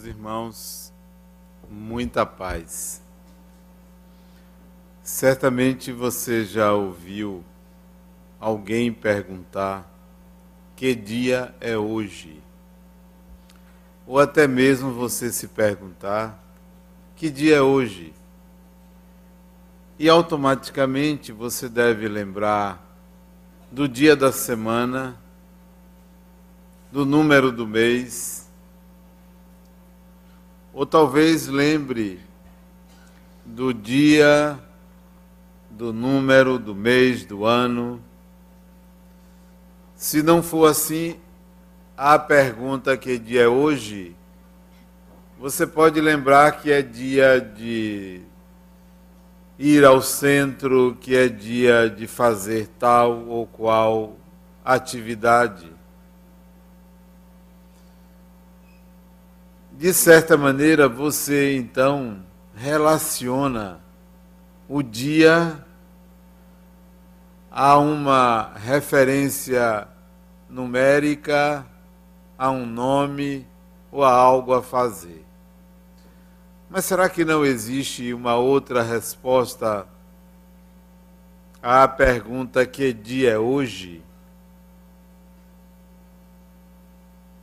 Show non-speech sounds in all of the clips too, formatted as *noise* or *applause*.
meus irmãos, muita paz. Certamente você já ouviu alguém perguntar que dia é hoje? Ou até mesmo você se perguntar que dia é hoje? E automaticamente você deve lembrar do dia da semana, do número do mês, ou talvez lembre do dia, do número, do mês, do ano. Se não for assim, a pergunta que dia é hoje, você pode lembrar que é dia de ir ao centro, que é dia de fazer tal ou qual atividade. De certa maneira, você então relaciona o dia a uma referência numérica, a um nome ou a algo a fazer. Mas será que não existe uma outra resposta à pergunta que dia é hoje?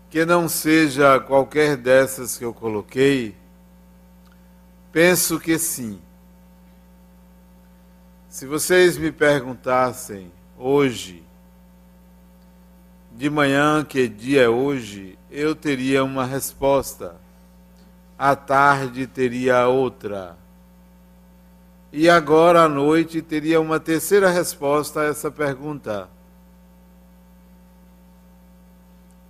Que não seja qualquer dessas que eu coloquei, penso que sim. Se vocês me perguntassem hoje, de manhã, que dia é hoje, eu teria uma resposta. À tarde teria outra. E agora à noite teria uma terceira resposta a essa pergunta.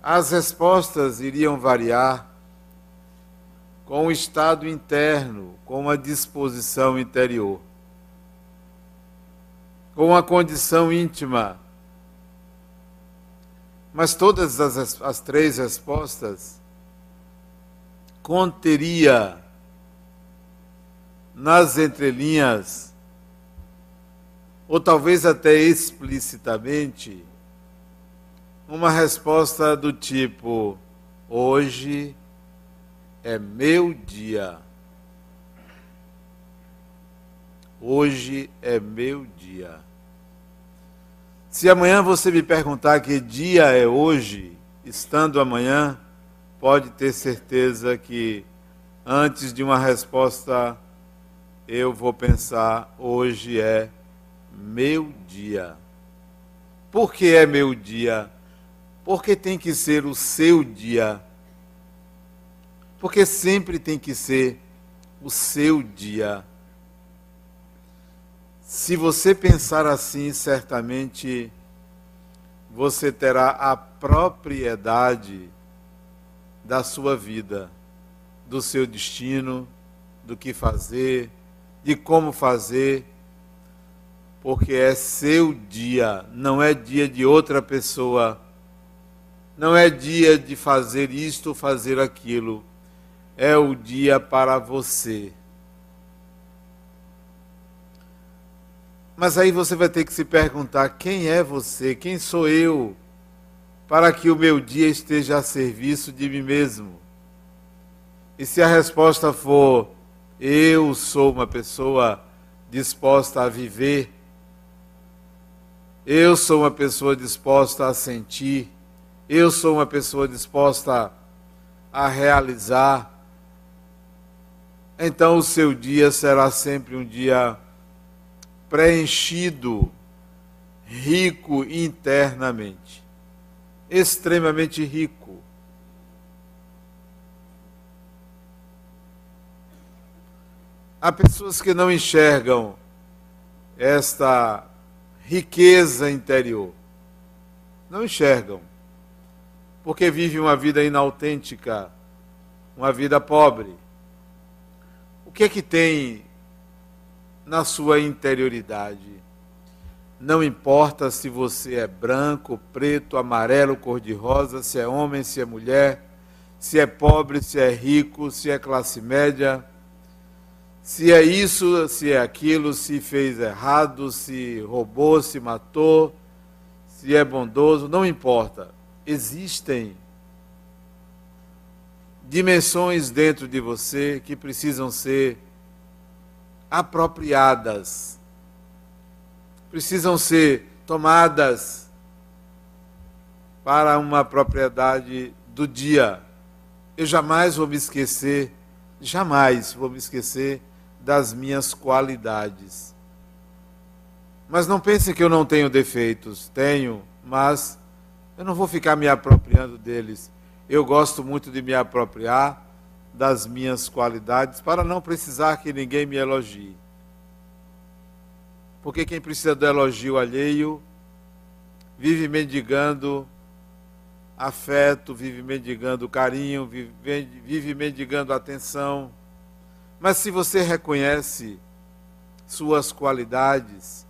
As respostas iriam variar com o estado interno, com a disposição interior, com a condição íntima. Mas todas as, as três respostas conteria nas entrelinhas, ou talvez até explicitamente, uma resposta do tipo: Hoje é meu dia. Hoje é meu dia. Se amanhã você me perguntar que dia é hoje, estando amanhã, pode ter certeza que antes de uma resposta eu vou pensar: hoje é meu dia. Por que é meu dia? Porque tem que ser o seu dia. Porque sempre tem que ser o seu dia. Se você pensar assim, certamente você terá a propriedade da sua vida, do seu destino, do que fazer, de como fazer, porque é seu dia, não é dia de outra pessoa não é dia de fazer isto ou fazer aquilo. É o dia para você. Mas aí você vai ter que se perguntar: quem é você? Quem sou eu? Para que o meu dia esteja a serviço de mim mesmo. E se a resposta for: eu sou uma pessoa disposta a viver, eu sou uma pessoa disposta a sentir, eu sou uma pessoa disposta a realizar, então o seu dia será sempre um dia preenchido, rico internamente, extremamente rico. Há pessoas que não enxergam esta riqueza interior, não enxergam porque vive uma vida inautêntica, uma vida pobre. O que é que tem na sua interioridade? Não importa se você é branco, preto, amarelo, cor-de-rosa, se é homem, se é mulher, se é pobre, se é rico, se é classe média, se é isso, se é aquilo, se fez errado, se roubou, se matou, se é bondoso, não importa existem dimensões dentro de você que precisam ser apropriadas, precisam ser tomadas para uma propriedade do dia. Eu jamais vou me esquecer, jamais vou me esquecer das minhas qualidades. Mas não pense que eu não tenho defeitos, tenho, mas eu não vou ficar me apropriando deles. Eu gosto muito de me apropriar das minhas qualidades para não precisar que ninguém me elogie. Porque quem precisa do elogio alheio vive mendigando afeto, vive mendigando carinho, vive, vive mendigando atenção. Mas se você reconhece suas qualidades,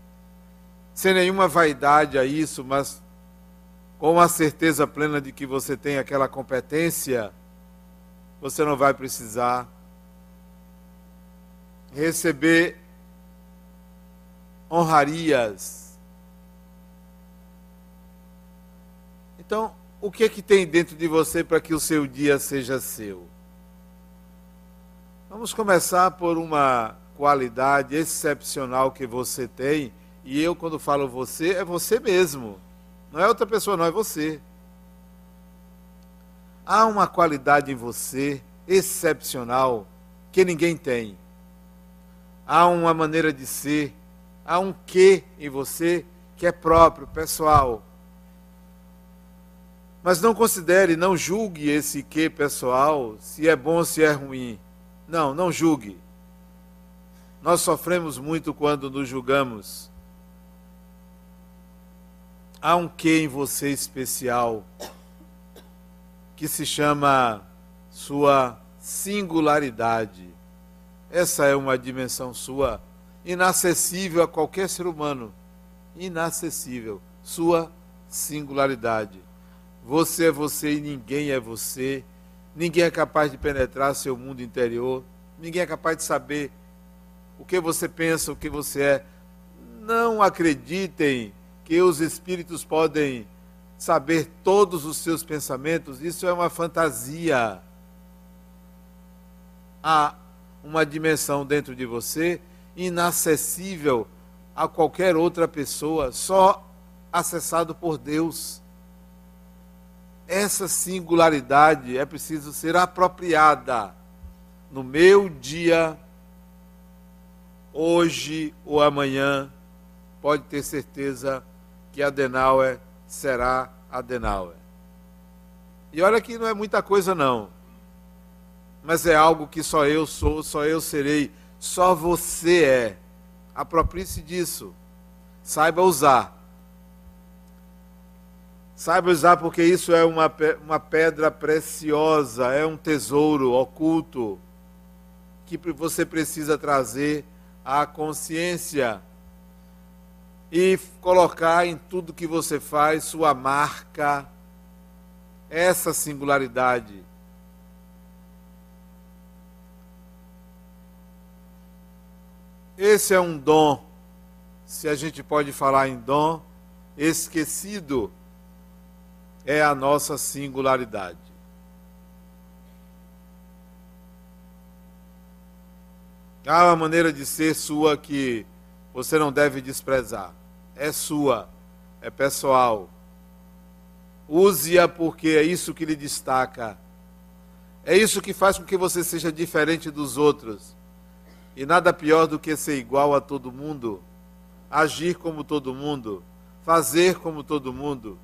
sem nenhuma vaidade a isso, mas com a certeza plena de que você tem aquela competência, você não vai precisar receber honrarias. Então, o que é que tem dentro de você para que o seu dia seja seu? Vamos começar por uma qualidade excepcional que você tem, e eu, quando falo você, é você mesmo. Não é outra pessoa, não, é você. Há uma qualidade em você excepcional que ninguém tem. Há uma maneira de ser, há um quê em você que é próprio, pessoal. Mas não considere, não julgue esse quê pessoal, se é bom ou se é ruim. Não, não julgue. Nós sofremos muito quando nos julgamos há um quê em você especial que se chama sua singularidade. Essa é uma dimensão sua inacessível a qualquer ser humano. Inacessível. Sua singularidade. Você é você e ninguém é você. Ninguém é capaz de penetrar seu mundo interior. Ninguém é capaz de saber o que você pensa, o que você é. Não acreditem que os espíritos podem saber todos os seus pensamentos, isso é uma fantasia. Há uma dimensão dentro de você inacessível a qualquer outra pessoa, só acessado por Deus. Essa singularidade é preciso ser apropriada no meu dia, hoje ou amanhã, pode ter certeza Adenauer será Adenauer. E olha que não é muita coisa não. Mas é algo que só eu sou, só eu serei, só você é. Aproprie-se disso. Saiba usar. Saiba usar porque isso é uma, uma pedra preciosa, é um tesouro oculto que você precisa trazer à consciência e colocar em tudo que você faz sua marca, essa singularidade. Esse é um dom, se a gente pode falar em dom, esquecido é a nossa singularidade. Há uma maneira de ser sua que você não deve desprezar é sua, é pessoal. Use-a porque é isso que lhe destaca. É isso que faz com que você seja diferente dos outros. E nada pior do que ser igual a todo mundo, agir como todo mundo, fazer como todo mundo,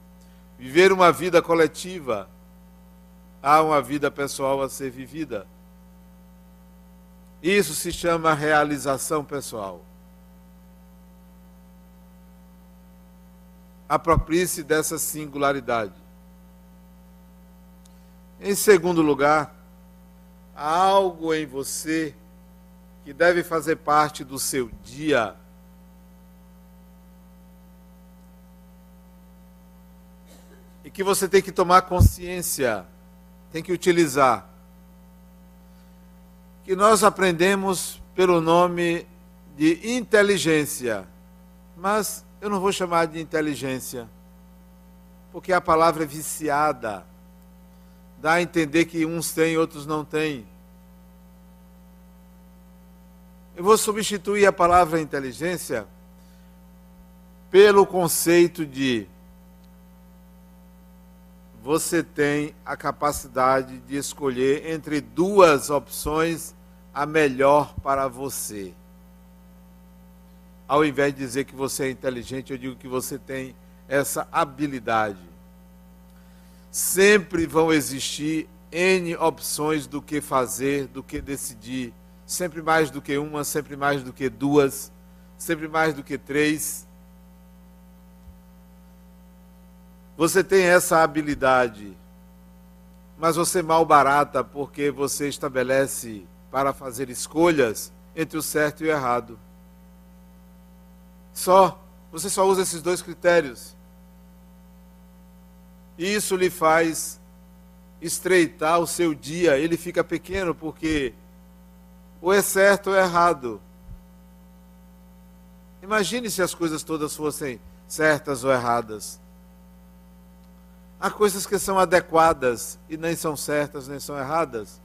viver uma vida coletiva. Há uma vida pessoal a ser vivida. Isso se chama realização pessoal. Aproprie-se dessa singularidade. Em segundo lugar, há algo em você que deve fazer parte do seu dia. E que você tem que tomar consciência, tem que utilizar. Que nós aprendemos pelo nome de inteligência, mas eu não vou chamar de inteligência, porque a palavra é viciada. dá a entender que uns têm, outros não têm. Eu vou substituir a palavra inteligência pelo conceito de você tem a capacidade de escolher entre duas opções a melhor para você. Ao invés de dizer que você é inteligente, eu digo que você tem essa habilidade sempre vão existir N opções do que fazer, do que decidir. Sempre mais do que uma, sempre mais do que duas, sempre mais do que três. Você tem essa habilidade, mas você mal barata porque você estabelece para fazer escolhas entre o certo e o errado. Só, você só usa esses dois critérios. Isso lhe faz estreitar o seu dia, ele fica pequeno porque ou é certo ou é errado. Imagine se as coisas todas fossem certas ou erradas. Há coisas que são adequadas e nem são certas nem são erradas.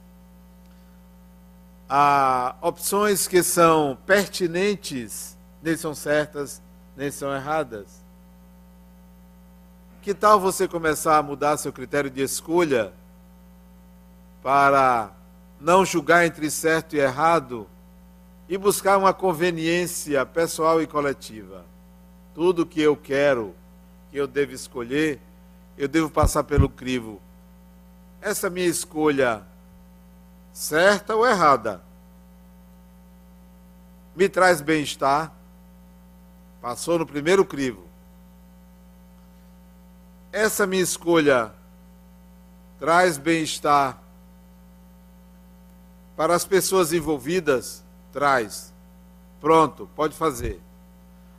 Há opções que são pertinentes, nem são certas nem são erradas. Que tal você começar a mudar seu critério de escolha para não julgar entre certo e errado e buscar uma conveniência pessoal e coletiva? Tudo que eu quero, que eu devo escolher, eu devo passar pelo crivo. Essa minha escolha, certa ou errada, me traz bem-estar? Passou no primeiro crivo essa minha escolha traz bem-estar para as pessoas envolvidas? Traz. Pronto, pode fazer.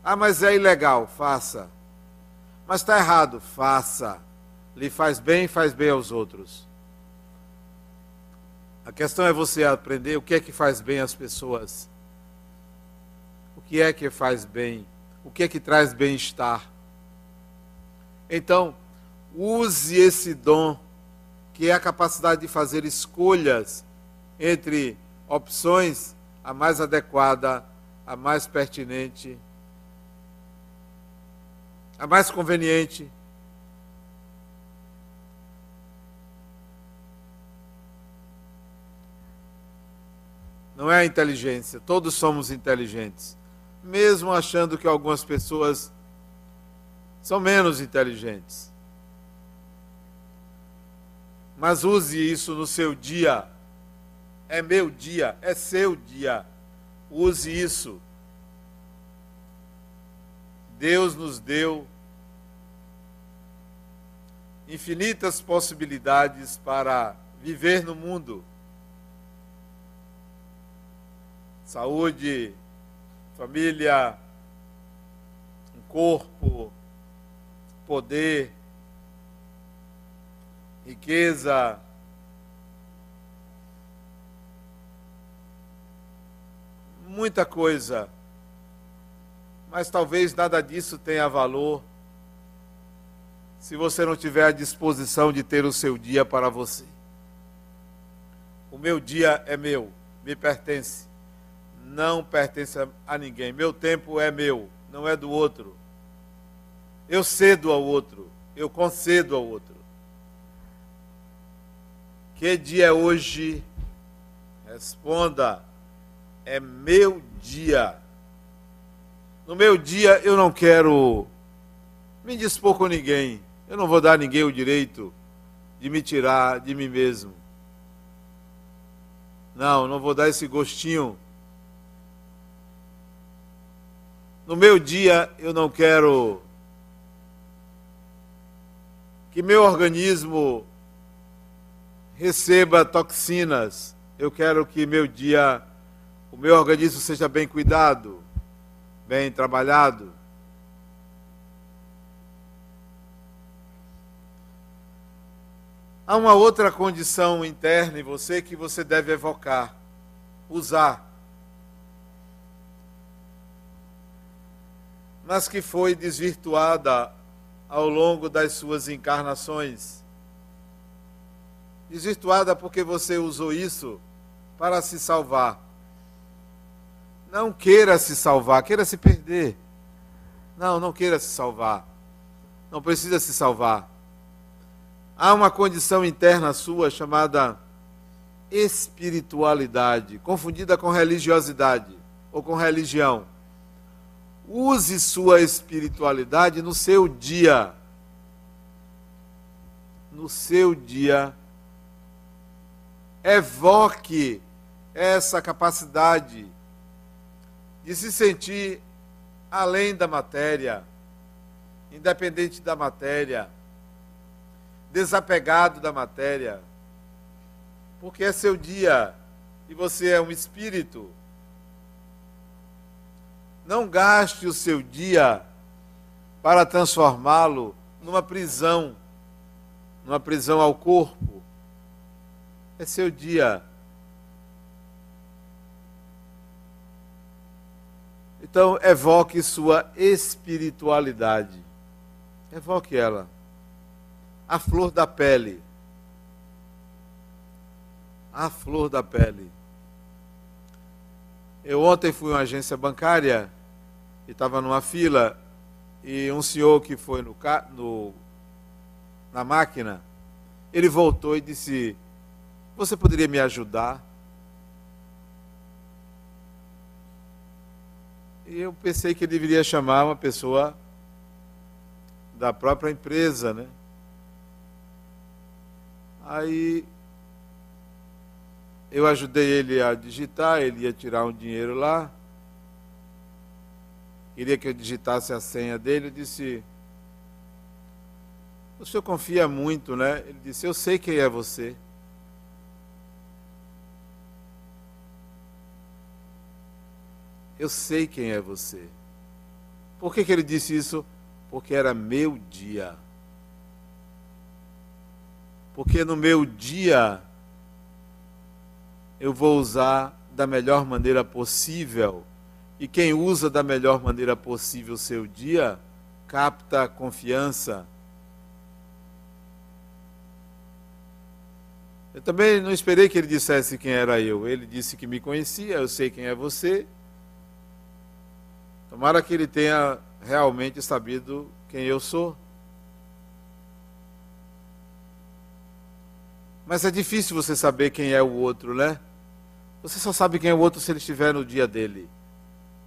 Ah, mas é ilegal, faça. Mas está errado, faça. Lhe faz bem, faz bem aos outros. A questão é você aprender o que é que faz bem às pessoas. O que é que faz bem? O que é que traz bem-estar? Então, use esse dom, que é a capacidade de fazer escolhas entre opções, a mais adequada, a mais pertinente, a mais conveniente. Não é a inteligência, todos somos inteligentes, mesmo achando que algumas pessoas são menos inteligentes mas use isso no seu dia. É meu dia, é seu dia. Use isso. Deus nos deu infinitas possibilidades para viver no mundo. Saúde, família, um corpo, poder, riqueza, muita coisa, mas talvez nada disso tenha valor se você não tiver a disposição de ter o seu dia para você. O meu dia é meu, me pertence, não pertence a ninguém. Meu tempo é meu, não é do outro. Eu cedo ao outro, eu concedo ao outro. Que dia é hoje? Responda. É meu dia. No meu dia eu não quero me dispor com ninguém. Eu não vou dar a ninguém o direito de me tirar de mim mesmo. Não, não vou dar esse gostinho. No meu dia eu não quero que meu organismo receba toxinas. Eu quero que meu dia, o meu organismo seja bem cuidado, bem trabalhado. Há uma outra condição interna em você que você deve evocar, usar. Mas que foi desvirtuada ao longo das suas encarnações Desvirtuada porque você usou isso para se salvar. Não queira se salvar, queira se perder. Não, não queira se salvar. Não precisa se salvar. Há uma condição interna sua chamada espiritualidade, confundida com religiosidade ou com religião. Use sua espiritualidade no seu dia. No seu dia. Evoque essa capacidade de se sentir além da matéria, independente da matéria, desapegado da matéria, porque é seu dia e você é um espírito não gaste o seu dia para transformá-lo numa prisão, numa prisão ao corpo. É seu dia. Então, evoque sua espiritualidade. Evoque ela. A flor da pele. A flor da pele. Eu ontem fui em uma agência bancária e estava numa fila e um senhor que foi no, no, na máquina, ele voltou e disse: Você poderia me ajudar? E eu pensei que ele deveria chamar uma pessoa da própria empresa, né? Aí eu ajudei ele a digitar, ele ia tirar um dinheiro lá. Queria que eu digitasse a senha dele. Eu disse: O senhor confia muito, né? Ele disse: Eu sei quem é você. Eu sei quem é você. Por que, que ele disse isso? Porque era meu dia. Porque no meu dia eu vou usar da melhor maneira possível. E quem usa da melhor maneira possível o seu dia, capta confiança. Eu também não esperei que ele dissesse quem era eu. Ele disse que me conhecia, eu sei quem é você. Tomara que ele tenha realmente sabido quem eu sou. Mas é difícil você saber quem é o outro, né? Você só sabe quem é o outro se ele estiver no dia dele.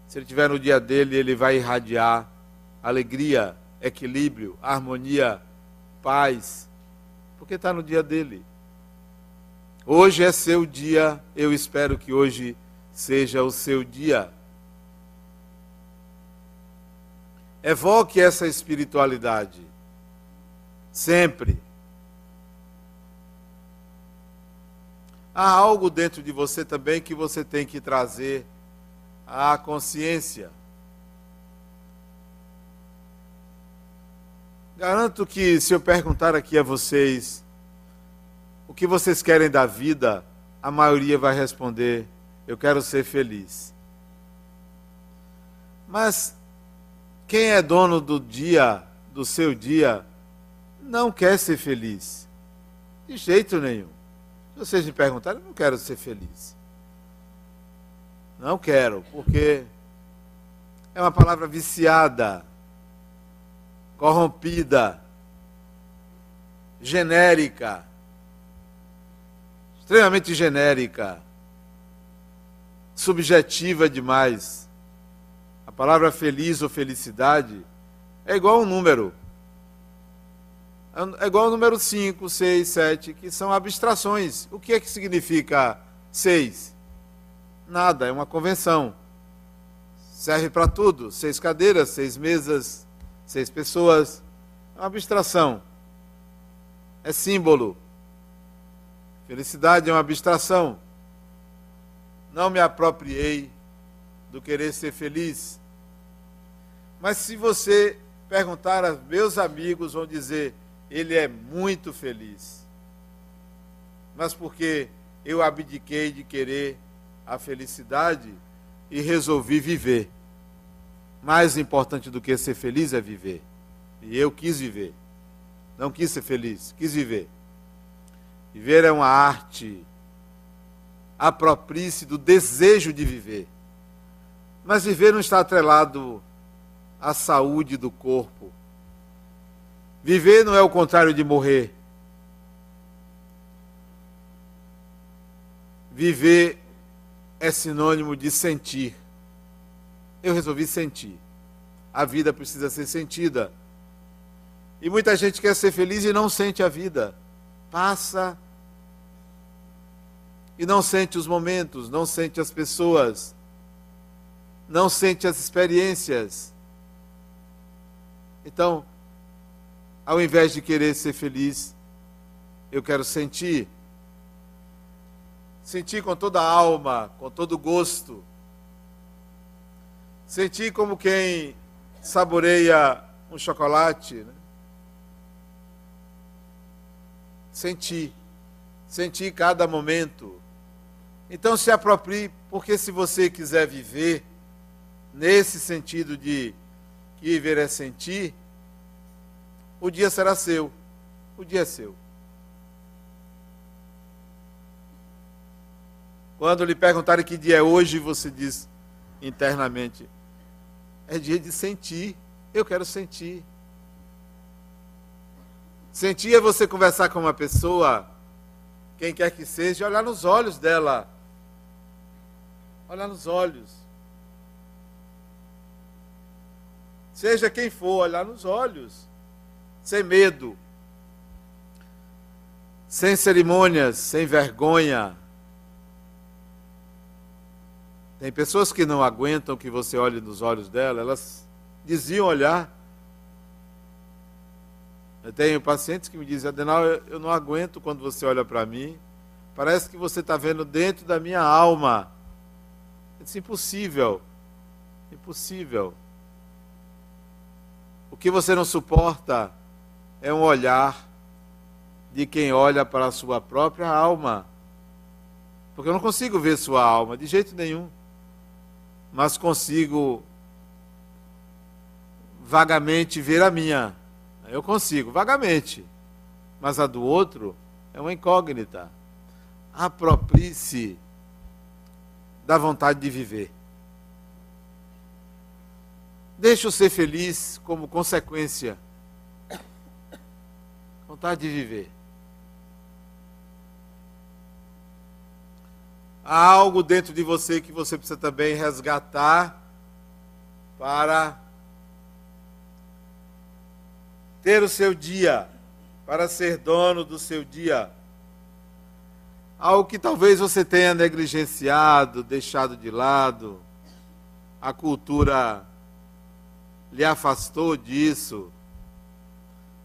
Se ele estiver no dia dele, ele vai irradiar alegria, equilíbrio, harmonia, paz, porque está no dia dele. Hoje é seu dia, eu espero que hoje seja o seu dia. Evoque essa espiritualidade, sempre. Há algo dentro de você também que você tem que trazer à consciência. Garanto que se eu perguntar aqui a vocês o que vocês querem da vida, a maioria vai responder: eu quero ser feliz. Mas quem é dono do dia, do seu dia, não quer ser feliz. De jeito nenhum. Se vocês me perguntarem, eu não quero ser feliz. Não quero, porque é uma palavra viciada, corrompida, genérica, extremamente genérica, subjetiva demais. A palavra feliz ou felicidade é igual a um número. É igual ao número 5, 6, 7, que são abstrações. O que é que significa 6? Nada, é uma convenção. Serve para tudo. Seis cadeiras, seis mesas, seis pessoas. É uma abstração. É símbolo. Felicidade é uma abstração. Não me apropriei do querer ser feliz. Mas se você perguntar meus amigos, vão dizer: ele é muito feliz. Mas porque eu abdiquei de querer a felicidade e resolvi viver. Mais importante do que ser feliz é viver. E eu quis viver. Não quis ser feliz, quis viver. Viver é uma arte. Aproprie-se do desejo de viver. Mas viver não está atrelado à saúde do corpo. Viver não é o contrário de morrer. Viver é sinônimo de sentir. Eu resolvi sentir. A vida precisa ser sentida. E muita gente quer ser feliz e não sente a vida. Passa e não sente os momentos, não sente as pessoas, não sente as experiências. Então, ao invés de querer ser feliz, eu quero sentir. Sentir com toda a alma, com todo o gosto. Sentir como quem saboreia um chocolate. Né? Sentir. Sentir cada momento. Então se aproprie, porque se você quiser viver nesse sentido de que viver é sentir, o dia será seu. O dia é seu. Quando lhe perguntarem que dia é hoje, você diz internamente: é dia de sentir. Eu quero sentir. Sentir é você conversar com uma pessoa, quem quer que seja, olhar nos olhos dela. Olhar nos olhos. Seja quem for, olhar nos olhos. Sem medo. Sem cerimônias, sem vergonha tem pessoas que não aguentam que você olhe nos olhos dela, elas diziam olhar. Eu tenho pacientes que me dizem, Adenal, eu não aguento quando você olha para mim, parece que você está vendo dentro da minha alma. Eu disse, impossível, impossível. O que você não suporta é um olhar de quem olha para a sua própria alma. Porque eu não consigo ver sua alma, de jeito nenhum mas consigo vagamente ver a minha. Eu consigo, vagamente. Mas a do outro é uma incógnita. Aproprie-se da vontade de viver. Deixe-o ser feliz como consequência. Vontade de viver. Há algo dentro de você que você precisa também resgatar para ter o seu dia, para ser dono do seu dia. Algo que talvez você tenha negligenciado, deixado de lado. A cultura lhe afastou disso.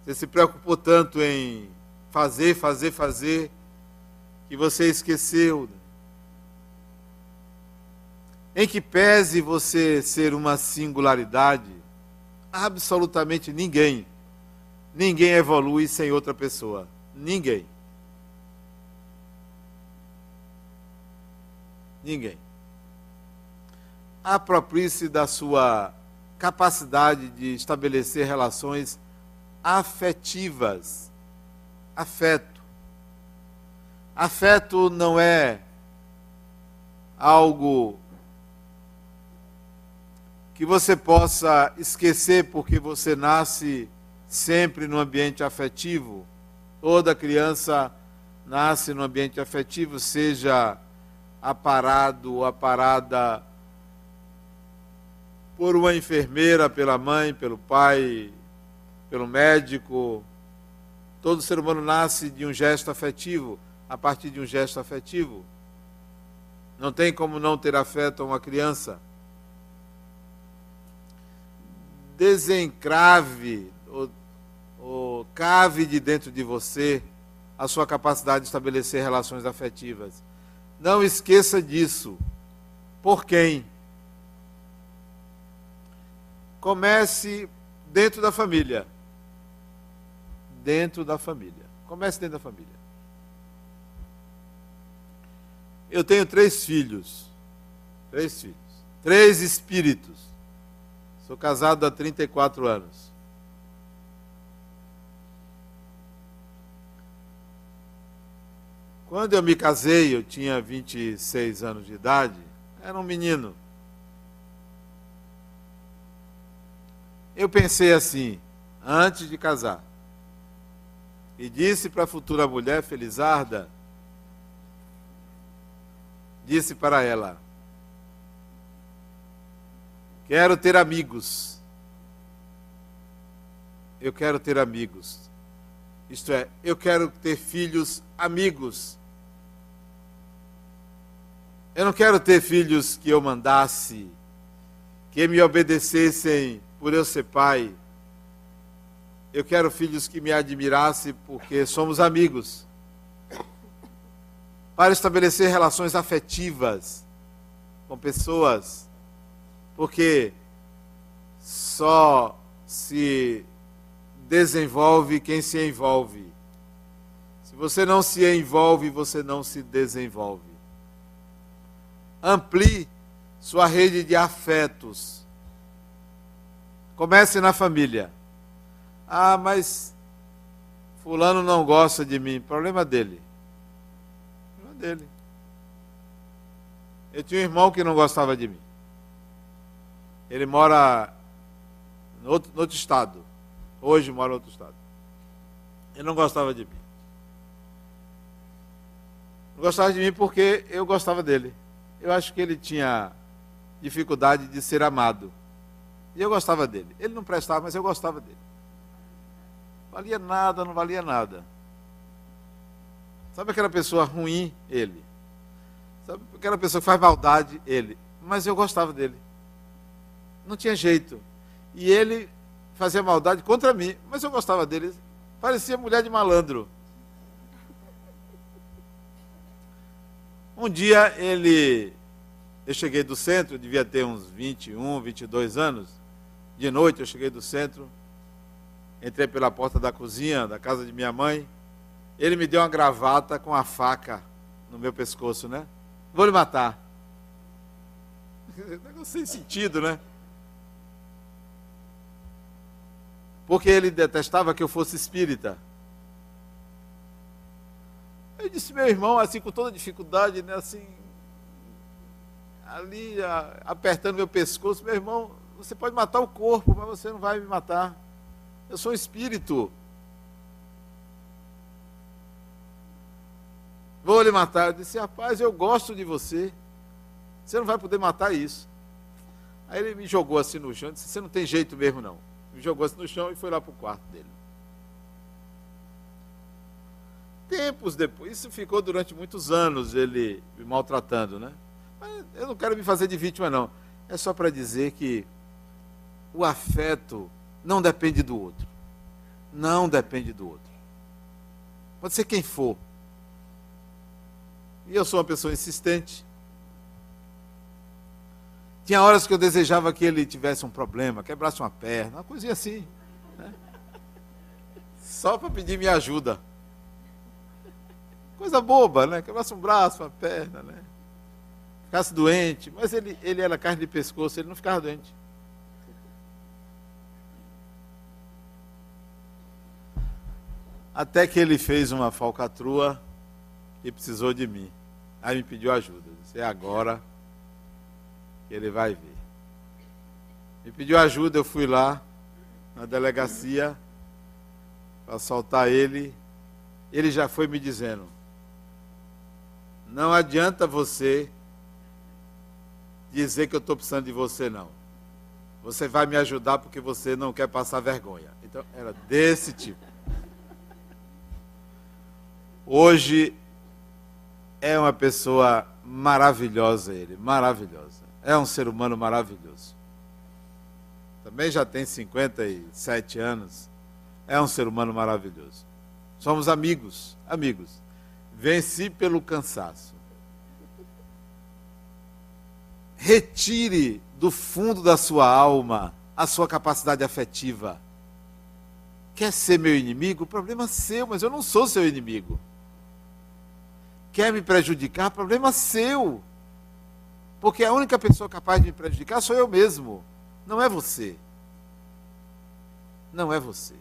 Você se preocupou tanto em fazer, fazer, fazer, que você esqueceu em que pese você ser uma singularidade, absolutamente ninguém, ninguém evolui sem outra pessoa. Ninguém. Ninguém. Aproprie-se da sua capacidade de estabelecer relações afetivas. Afeto. Afeto não é algo que você possa esquecer porque você nasce sempre no ambiente afetivo. Toda criança nasce no ambiente afetivo, seja aparado ou aparada por uma enfermeira, pela mãe, pelo pai, pelo médico. Todo ser humano nasce de um gesto afetivo, a partir de um gesto afetivo. Não tem como não ter afeto a uma criança. desencrave, ou, cave de dentro de você a sua capacidade de estabelecer relações afetivas. Não esqueça disso. Por quem? Comece dentro da família. Dentro da família. Comece dentro da família. Eu tenho três filhos. Três filhos. Três espíritos. Sou casado há 34 anos. Quando eu me casei, eu tinha 26 anos de idade, era um menino. Eu pensei assim, antes de casar, e disse para a futura mulher, Felizarda, disse para ela: Quero ter amigos. Eu quero ter amigos. Isto é, eu quero ter filhos amigos. Eu não quero ter filhos que eu mandasse, que me obedecessem por eu ser pai. Eu quero filhos que me admirassem porque somos amigos. Para estabelecer relações afetivas com pessoas. Porque só se desenvolve quem se envolve. Se você não se envolve, você não se desenvolve. Amplie sua rede de afetos. Comece na família. Ah, mas fulano não gosta de mim. Problema dele. Problema dele. Eu tinha um irmão que não gostava de mim. Ele mora no outro, outro estado. Hoje mora em outro estado. Ele não gostava de mim. Não gostava de mim porque eu gostava dele. Eu acho que ele tinha dificuldade de ser amado. E eu gostava dele. Ele não prestava, mas eu gostava dele. Valia nada, não valia nada. Sabe aquela pessoa ruim? Ele. Sabe aquela pessoa que faz maldade? Ele. Mas eu gostava dele. Não tinha jeito. E ele fazia maldade contra mim, mas eu gostava dele. Parecia mulher de malandro. Um dia ele. Eu cheguei do centro, devia ter uns 21, 22 anos. De noite eu cheguei do centro, entrei pela porta da cozinha, da casa de minha mãe. Ele me deu uma gravata com a faca no meu pescoço, né? Vou lhe matar. *laughs* Negócio sem sentido, né? porque ele detestava que eu fosse espírita. Eu disse, meu irmão, assim, com toda dificuldade, né, assim, ali, a, apertando meu pescoço, meu irmão, você pode matar o corpo, mas você não vai me matar. Eu sou um espírito. Vou lhe matar. Eu disse, rapaz, eu gosto de você. Você não vai poder matar isso. Aí ele me jogou assim no chão disse, você não tem jeito mesmo não jogou-se no chão e foi lá para o quarto dele. Tempos depois, isso ficou durante muitos anos ele me maltratando, né? Mas eu não quero me fazer de vítima, não. É só para dizer que o afeto não depende do outro. Não depende do outro. Pode ser quem for. E eu sou uma pessoa insistente. Tinha horas que eu desejava que ele tivesse um problema, quebrasse uma perna, uma coisinha assim. Né? Só para pedir minha ajuda. Coisa boba, né? Quebrasse um braço, uma perna, né? Ficasse doente. Mas ele, ele era carne de pescoço, ele não ficava doente. Até que ele fez uma falcatrua e precisou de mim. Aí me pediu ajuda. disse, é agora que ele vai ver. Me pediu ajuda, eu fui lá na delegacia para soltar ele. Ele já foi me dizendo: Não adianta você dizer que eu estou precisando de você, não. Você vai me ajudar porque você não quer passar vergonha. Então, era desse tipo. Hoje é uma pessoa maravilhosa ele, maravilhosa. É um ser humano maravilhoso. Também já tem 57 anos. É um ser humano maravilhoso. Somos amigos, amigos. Venci pelo cansaço. Retire do fundo da sua alma a sua capacidade afetiva. Quer ser meu inimigo? O problema é seu, mas eu não sou seu inimigo. Quer me prejudicar? Problema seu. Porque a única pessoa capaz de me prejudicar sou eu mesmo, não é você. Não é você.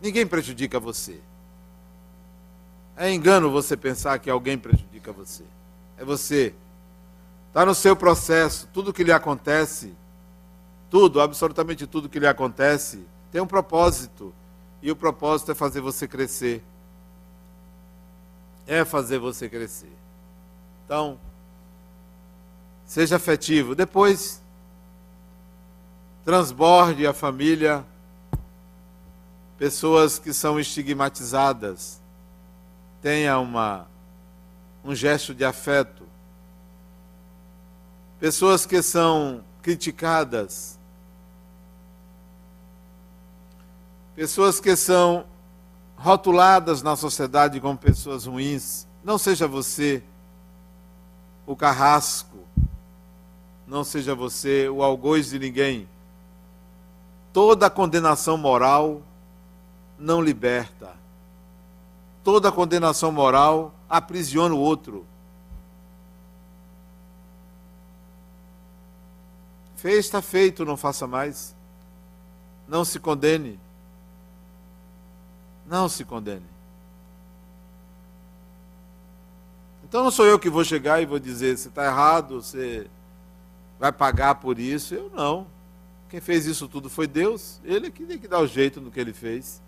Ninguém prejudica você. É engano você pensar que alguém prejudica você. É você. Está no seu processo. Tudo que lhe acontece, tudo, absolutamente tudo que lhe acontece, tem um propósito. E o propósito é fazer você crescer. É fazer você crescer. Então, seja afetivo. Depois, transborde a família. Pessoas que são estigmatizadas, tenha uma, um gesto de afeto. Pessoas que são criticadas, pessoas que são rotuladas na sociedade como pessoas ruins. Não seja você o carrasco, não seja você o algoz de ninguém. Toda condenação moral não liberta. Toda condenação moral aprisiona o outro. Fez, está feito, não faça mais. Não se condene. Não se condene. Então não sou eu que vou chegar e vou dizer você está errado, você vai pagar por isso. Eu não. Quem fez isso tudo foi Deus. Ele é que tem que dar o jeito no que ele fez.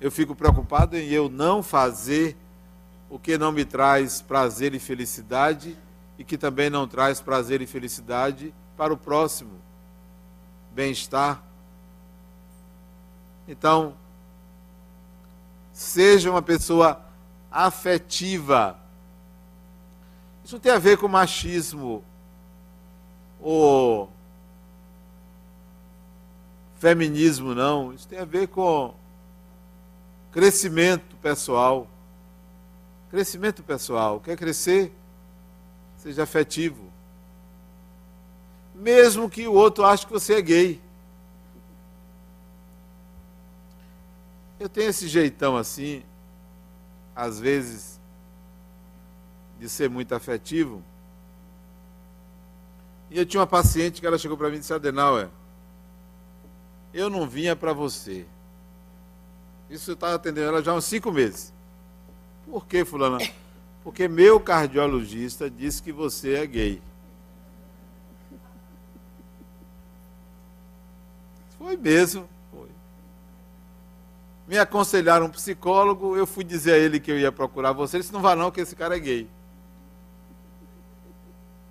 Eu fico preocupado em eu não fazer o que não me traz prazer e felicidade e que também não traz prazer e felicidade para o próximo. Bem-estar. Então, Seja uma pessoa afetiva. Isso não tem a ver com machismo ou feminismo, não. Isso tem a ver com crescimento pessoal. Crescimento pessoal. Quer crescer? Seja afetivo. Mesmo que o outro ache que você é gay. Eu tenho esse jeitão assim, às vezes, de ser muito afetivo. E eu tinha uma paciente que ela chegou para mim e disse, Adenauer, eu não vinha para você. Isso eu estava atendendo ela já há uns cinco meses. Por que, fulana? Porque meu cardiologista disse que você é gay. Foi mesmo me aconselharam um psicólogo, eu fui dizer a ele que eu ia procurar você, ele disse, não vá não, que esse cara é gay.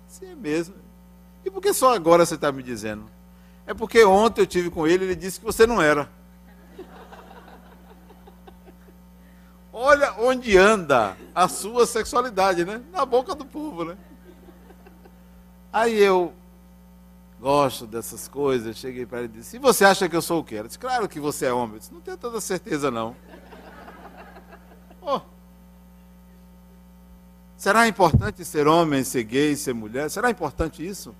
Sim, é mesmo. E por que só agora você está me dizendo? É porque ontem eu tive com ele e ele disse que você não era. Olha onde anda a sua sexualidade, né? Na boca do povo, né? Aí eu gosto dessas coisas. Cheguei para ele e disse: E você acha que eu sou o quê? Ele disse: Claro que você é homem. Eu disse: Não tenho toda certeza, não. Oh. Será importante ser homem, ser gay, ser mulher? Será importante isso?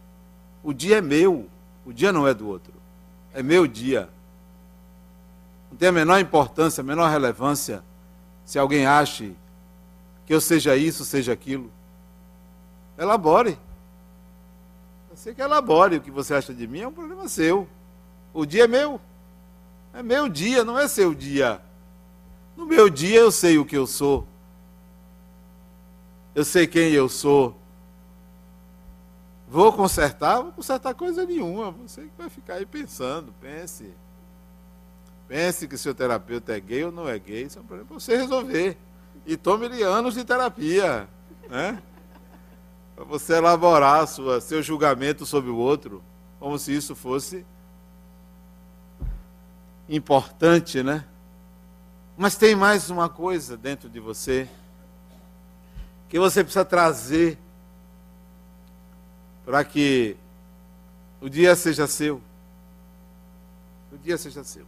O dia é meu, o dia não é do outro. É meu dia. Não tem a menor importância, a menor relevância se alguém ache que eu seja isso, seja aquilo. Elabore. Você que elabore o que você acha de mim, é um problema seu. O dia é meu. É meu dia, não é seu dia. No meu dia eu sei o que eu sou. Eu sei quem eu sou. Vou consertar? Vou consertar coisa nenhuma. Você que vai ficar aí pensando. Pense. Pense que seu terapeuta é gay ou não é gay. Isso é um problema para você resolver. E tome-lhe anos de terapia. Né? Para você elaborar sua, seu julgamento sobre o outro, como se isso fosse importante, né? Mas tem mais uma coisa dentro de você que você precisa trazer para que o dia seja seu. O dia seja seu.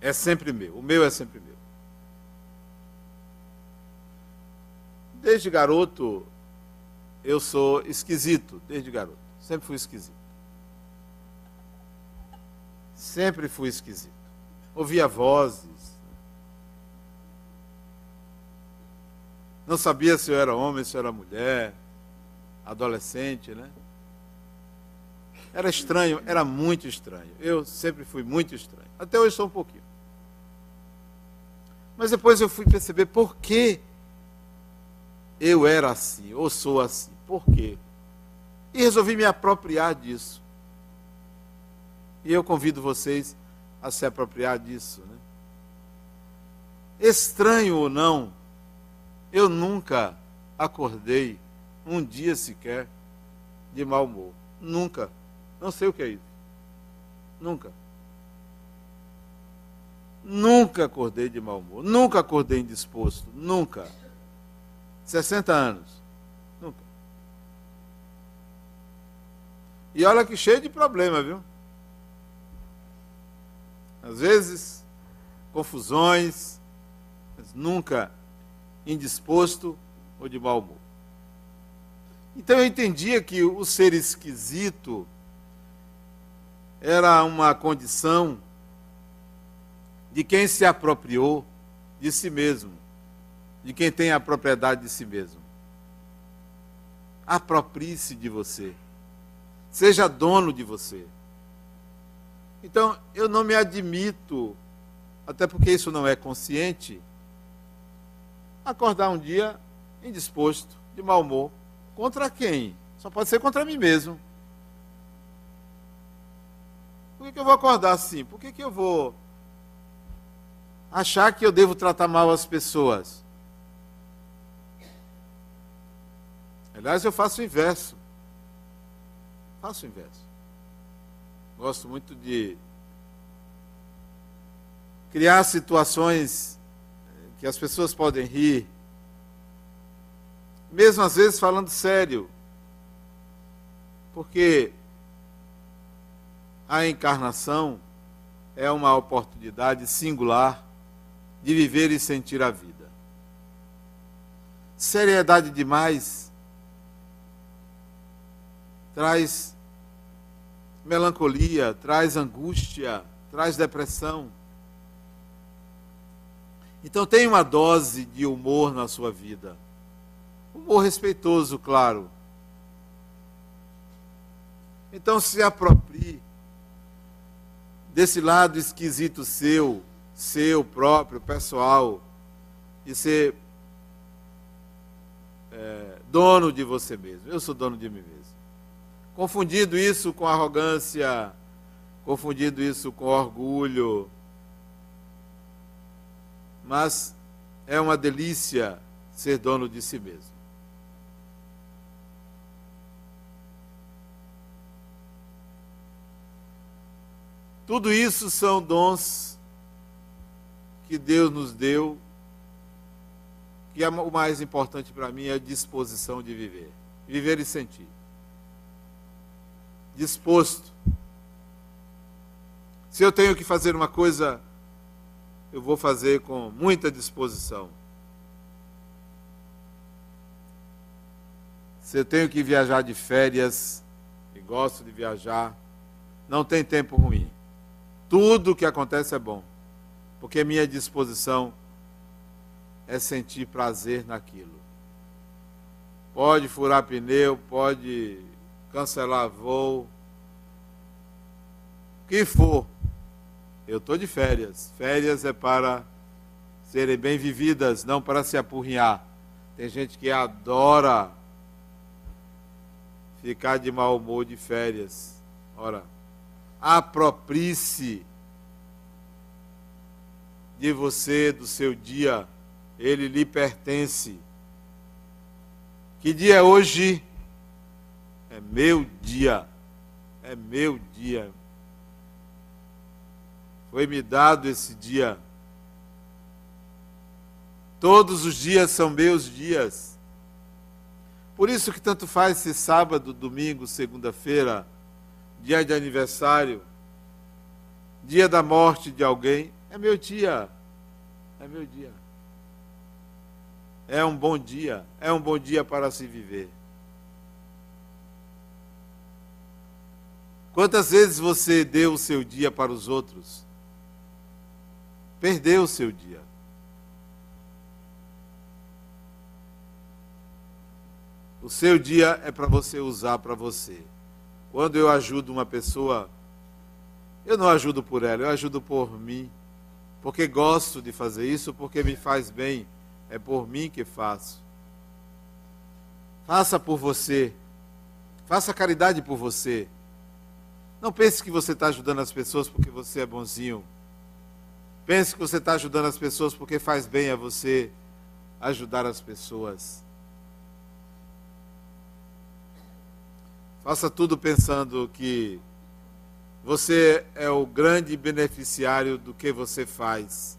É sempre meu. O meu é sempre meu. Desde garoto, eu sou esquisito, desde garoto. Sempre fui esquisito. Sempre fui esquisito. Ouvia vozes. Não sabia se eu era homem, se eu era mulher. Adolescente, né? Era estranho, era muito estranho. Eu sempre fui muito estranho. Até hoje sou um pouquinho. Mas depois eu fui perceber por que eu era assim, ou sou assim. Por quê? E resolvi me apropriar disso. E eu convido vocês a se apropriar disso. Né? Estranho ou não, eu nunca acordei um dia sequer de mau humor. Nunca. Não sei o que é isso. Nunca. Nunca acordei de mau humor. Nunca acordei indisposto. Nunca. 60 anos. Nunca. E olha que cheio de problema, viu? Às vezes, confusões, mas nunca indisposto ou de mau humor. Então eu entendia que o ser esquisito era uma condição de quem se apropriou de si mesmo, de quem tem a propriedade de si mesmo. Aproprie-se de você. Seja dono de você. Então, eu não me admito, até porque isso não é consciente, acordar um dia indisposto, de mau humor. Contra quem? Só pode ser contra mim mesmo. Por que, que eu vou acordar assim? Por que, que eu vou achar que eu devo tratar mal as pessoas? Aliás, eu faço o inverso. Faço o inverso. Gosto muito de criar situações que as pessoas podem rir, mesmo às vezes falando sério. Porque a encarnação é uma oportunidade singular de viver e sentir a vida. Seriedade demais traz melancolia, traz angústia, traz depressão. Então tem uma dose de humor na sua vida. Humor respeitoso, claro. Então se aproprie desse lado esquisito seu, seu próprio, pessoal, de ser é, dono de você mesmo. Eu sou dono de mim mesmo. Confundindo isso com arrogância, confundindo isso com orgulho. Mas é uma delícia ser dono de si mesmo. Tudo isso são dons que Deus nos deu, que é o mais importante para mim é a disposição de viver. Viver e sentir. Disposto. Se eu tenho que fazer uma coisa, eu vou fazer com muita disposição. Se eu tenho que viajar de férias, e gosto de viajar, não tem tempo ruim. Tudo que acontece é bom, porque minha disposição é sentir prazer naquilo. Pode furar pneu, pode cancelar voo, que for. Eu estou de férias. Férias é para serem bem vividas, não para se apurrinhar. Tem gente que adora ficar de mau humor de férias. Ora, aproprie-se de você, do seu dia, ele lhe pertence. Que dia é hoje? É meu dia. É meu dia. Foi me dado esse dia. Todos os dias são meus dias. Por isso que tanto faz se sábado, domingo, segunda-feira, dia de aniversário, dia da morte de alguém, é meu dia. É meu dia. É um bom dia. É um bom dia para se viver. Quantas vezes você deu o seu dia para os outros? Perdeu o seu dia. O seu dia é para você usar para você. Quando eu ajudo uma pessoa, eu não ajudo por ela, eu ajudo por mim. porque gosto de fazer isso, porque me faz bem, é por mim que faço. Faça por você, faça caridade por você. Não pense que você está ajudando as pessoas porque você é bonzinho. Pense que você está ajudando as pessoas porque faz bem a você ajudar as pessoas. Faça tudo pensando que você é o grande beneficiário do que você faz.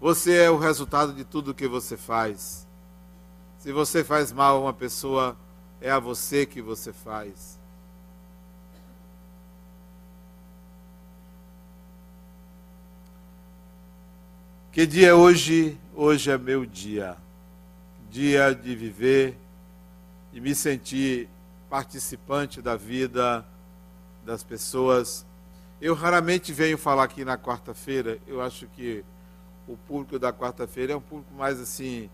Você é o resultado de tudo que você faz. Se você faz mal a uma pessoa, é a você que você faz. Que dia é hoje? Hoje é meu dia. Dia de viver e me sentir participante da vida das pessoas. Eu raramente venho falar aqui na quarta-feira. Eu acho que o público da quarta-feira é um público mais assim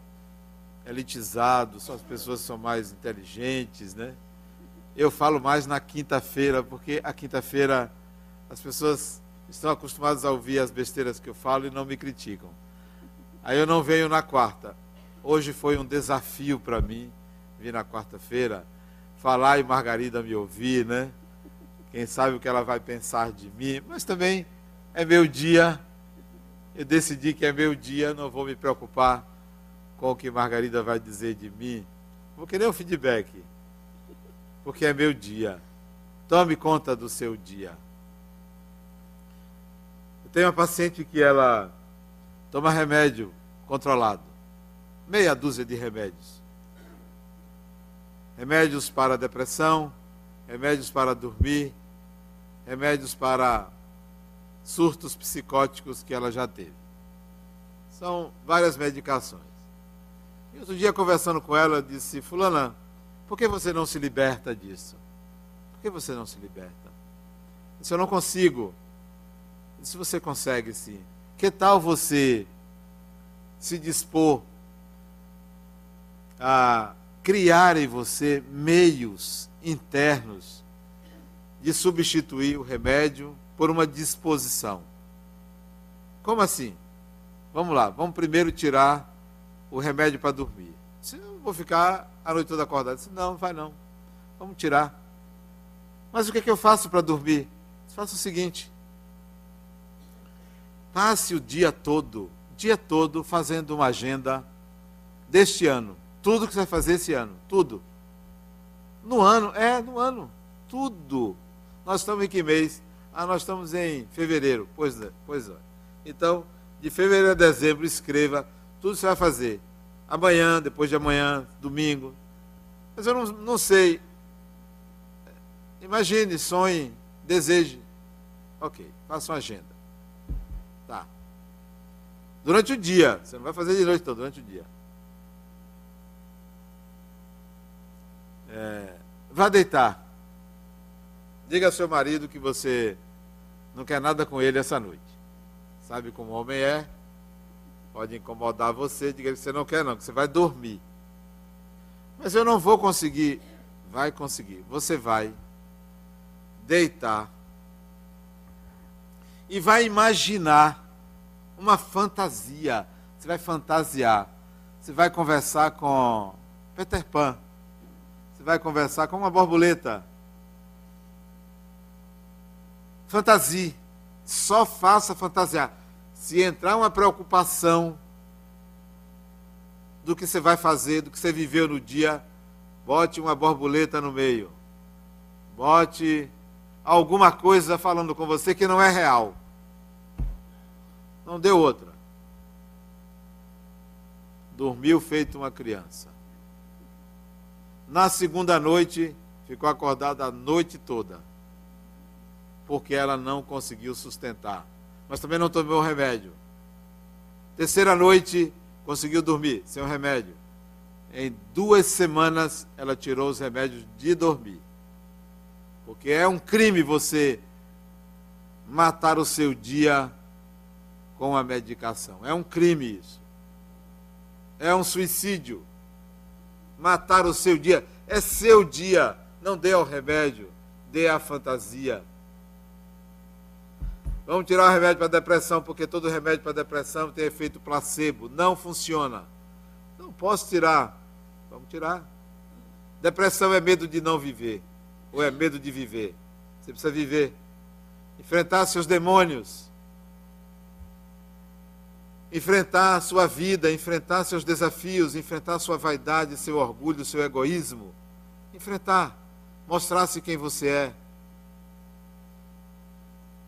elitizado, só as pessoas são mais inteligentes, né? Eu falo mais na quinta-feira, porque a quinta-feira as pessoas estão acostumadas a ouvir as besteiras que eu falo e não me criticam. Aí eu não venho na quarta. Hoje foi um desafio para mim vir na quarta-feira falar e Margarida me ouvir, né? Quem sabe o que ela vai pensar de mim, mas também é meu dia. Eu decidi que é meu dia, não vou me preocupar com o que Margarida vai dizer de mim. Vou querer um feedback, porque é meu dia. Tome conta do seu dia. Eu tenho uma paciente que ela toma remédio controlado, meia dúzia de remédios. Remédios para depressão, remédios para dormir, remédios para surtos psicóticos que ela já teve. São várias medicações. E outro dia, conversando com ela, disse: Fulana, por que você não se liberta disso? Por que você não se liberta? Disse: Eu não consigo. Disse: Você consegue sim. Que tal você se dispor a criar em você meios internos de substituir o remédio por uma disposição. Como assim? Vamos lá, vamos primeiro tirar o remédio para dormir. Se eu vou ficar a noite toda acordado, disse, não, não vai não. Vamos tirar. Mas o que, é que eu faço para dormir? Faça o seguinte: passe o dia todo, dia todo, fazendo uma agenda deste ano tudo que você vai fazer esse ano. Tudo. No ano, é, no ano. Tudo. Nós estamos em que mês? Ah, nós estamos em fevereiro. Pois é, pois é. Então, de fevereiro a dezembro, escreva tudo que você vai fazer. Amanhã, depois de amanhã, domingo. Mas eu não, não sei. Imagine, sonhe, deseje. Ok, faça uma agenda. Durante o dia. Você não vai fazer de noite, então, durante o dia. É, vá deitar. Diga ao seu marido que você não quer nada com ele essa noite. Sabe como homem é? Pode incomodar você, diga que você não quer não, que você vai dormir. Mas eu não vou conseguir. Vai conseguir. Você vai deitar e vai imaginar uma fantasia. Você vai fantasiar. Você vai conversar com Peter Pan você vai conversar com uma borboleta. Fantasie. Só faça fantasiar. Se entrar uma preocupação do que você vai fazer, do que você viveu no dia, bote uma borboleta no meio. Bote alguma coisa falando com você que não é real. Não deu outra. Dormiu feito uma criança. Na segunda noite, ficou acordada a noite toda, porque ela não conseguiu sustentar. Mas também não tomou remédio. Terceira noite, conseguiu dormir sem o remédio. Em duas semanas, ela tirou os remédios de dormir. Porque é um crime você matar o seu dia com a medicação. É um crime isso. É um suicídio matar o seu dia. É seu dia. Não dê ao remédio, dê à fantasia. Vamos tirar o remédio para depressão, porque todo remédio para depressão tem efeito placebo. Não funciona. Não posso tirar. Vamos tirar. Depressão é medo de não viver. Ou é medo de viver. Você precisa viver. Enfrentar seus demônios. Enfrentar sua vida, enfrentar seus desafios, enfrentar sua vaidade, seu orgulho, seu egoísmo. Enfrentar. Mostrar-se quem você é.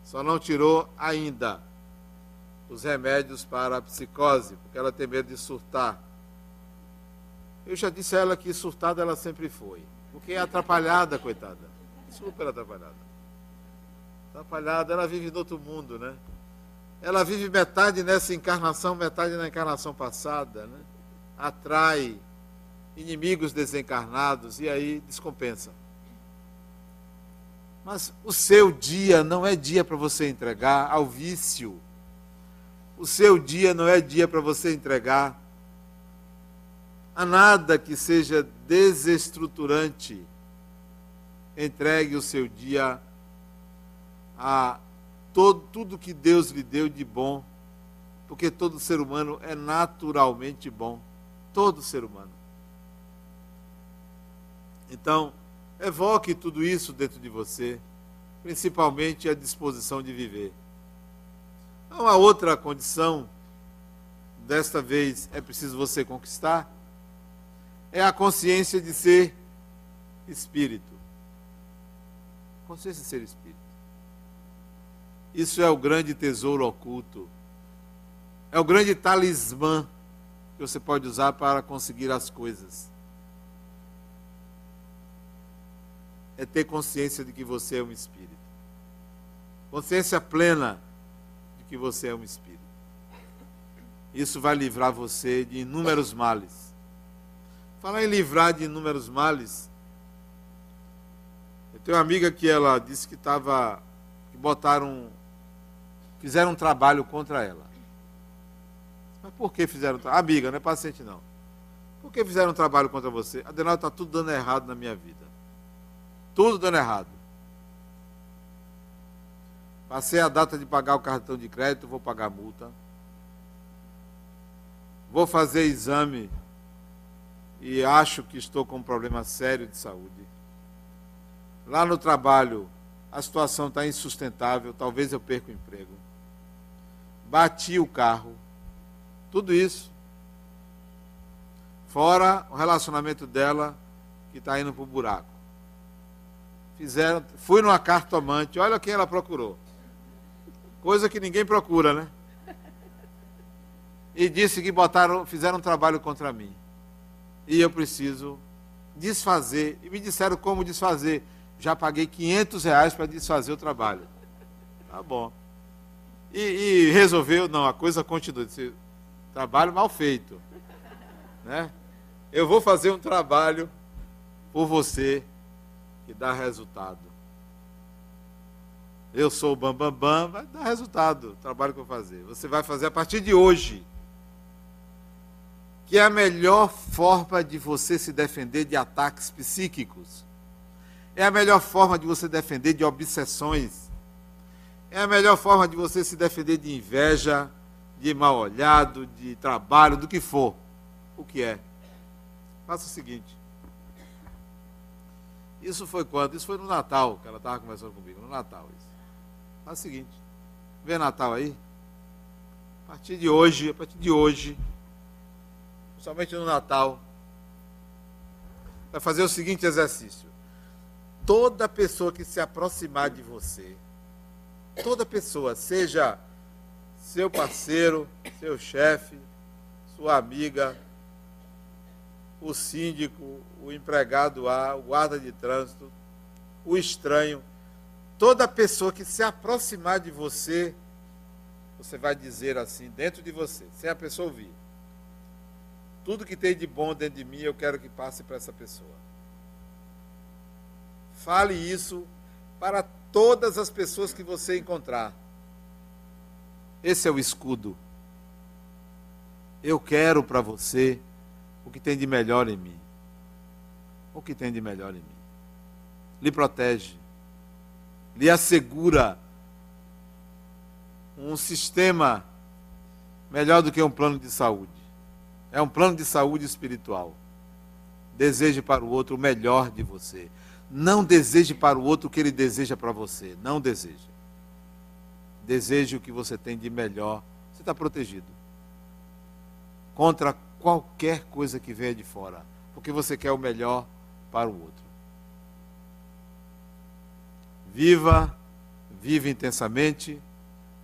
Só não tirou ainda os remédios para a psicose, porque ela tem medo de surtar. Eu já disse a ela que surtada ela sempre foi. Porque é atrapalhada, coitada. Super atrapalhada. Atrapalhada, ela vive no outro mundo, né? Ela vive metade nessa encarnação, metade na encarnação passada, né? Atrai inimigos desencarnados e aí descompensa. Mas o seu dia não é dia para você entregar ao vício. O seu dia não é dia para você entregar a nada que seja desestruturante. Entregue o seu dia a todo, tudo que Deus lhe deu de bom, porque todo ser humano é naturalmente bom. Todo ser humano. Então, evoque tudo isso dentro de você, principalmente a disposição de viver. Há uma outra condição, desta vez é preciso você conquistar, é a consciência de ser espírito. Consciência de ser espírito. Isso é o grande tesouro oculto. É o grande talismã que você pode usar para conseguir as coisas. É ter consciência de que você é um espírito. Consciência plena de que você é um espírito. Isso vai livrar você de inúmeros males Falar em livrar de inúmeros males. Eu tenho uma amiga que ela disse que estava. que botaram. Fizeram um trabalho contra ela. Mas por que fizeram trabalho? Amiga, não é paciente não. Por que fizeram um trabalho contra você? Adenal, está tudo dando errado na minha vida. Tudo dando errado. Passei a data de pagar o cartão de crédito, vou pagar a multa. Vou fazer exame e acho que estou com um problema sério de saúde. Lá no trabalho, a situação está insustentável, talvez eu perca o emprego. Bati o carro, tudo isso. Fora o relacionamento dela que está indo para o buraco. Fizeram, fui numa cartomante, olha quem ela procurou. Coisa que ninguém procura, né? E disse que botaram, fizeram um trabalho contra mim e eu preciso desfazer. E me disseram como desfazer. Já paguei 500 reais para desfazer o trabalho. Tá bom. E, e, resolveu, não, a coisa continua. Disse, trabalho mal feito. Né? Eu vou fazer um trabalho por você que dá resultado. Eu sou o Bambambam, bam, bam, vai dar resultado o trabalho que eu vou fazer. Você vai fazer a partir de hoje que é a melhor forma de você se defender de ataques psíquicos. É a melhor forma de você defender de obsessões. É a melhor forma de você se defender de inveja, de mal olhado, de trabalho, do que for. O que é? Faça o seguinte. Isso foi quando? Isso foi no Natal, que ela estava conversando comigo, no Natal. Isso. Faça o seguinte. Vê Natal aí? A partir de hoje, a partir de hoje, somente no Natal, vai fazer o seguinte exercício. Toda pessoa que se aproximar de você, toda pessoa, seja seu parceiro, seu chefe, sua amiga, o síndico, o empregado A, o guarda de trânsito, o estranho, toda pessoa que se aproximar de você, você vai dizer assim, dentro de você, sem a pessoa ouvir. Tudo que tem de bom dentro de mim, eu quero que passe para essa pessoa. Fale isso para todas as pessoas que você encontrar. Esse é o escudo. Eu quero para você o que tem de melhor em mim. O que tem de melhor em mim. Lhe protege. Lhe assegura um sistema melhor do que um plano de saúde. É um plano de saúde espiritual. Deseje para o outro o melhor de você. Não deseje para o outro o que ele deseja para você. Não deseje. Deseje o que você tem de melhor. Você está protegido. Contra qualquer coisa que venha de fora. Porque você quer o melhor para o outro. Viva, viva intensamente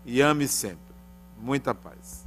e ame sempre. Muita paz.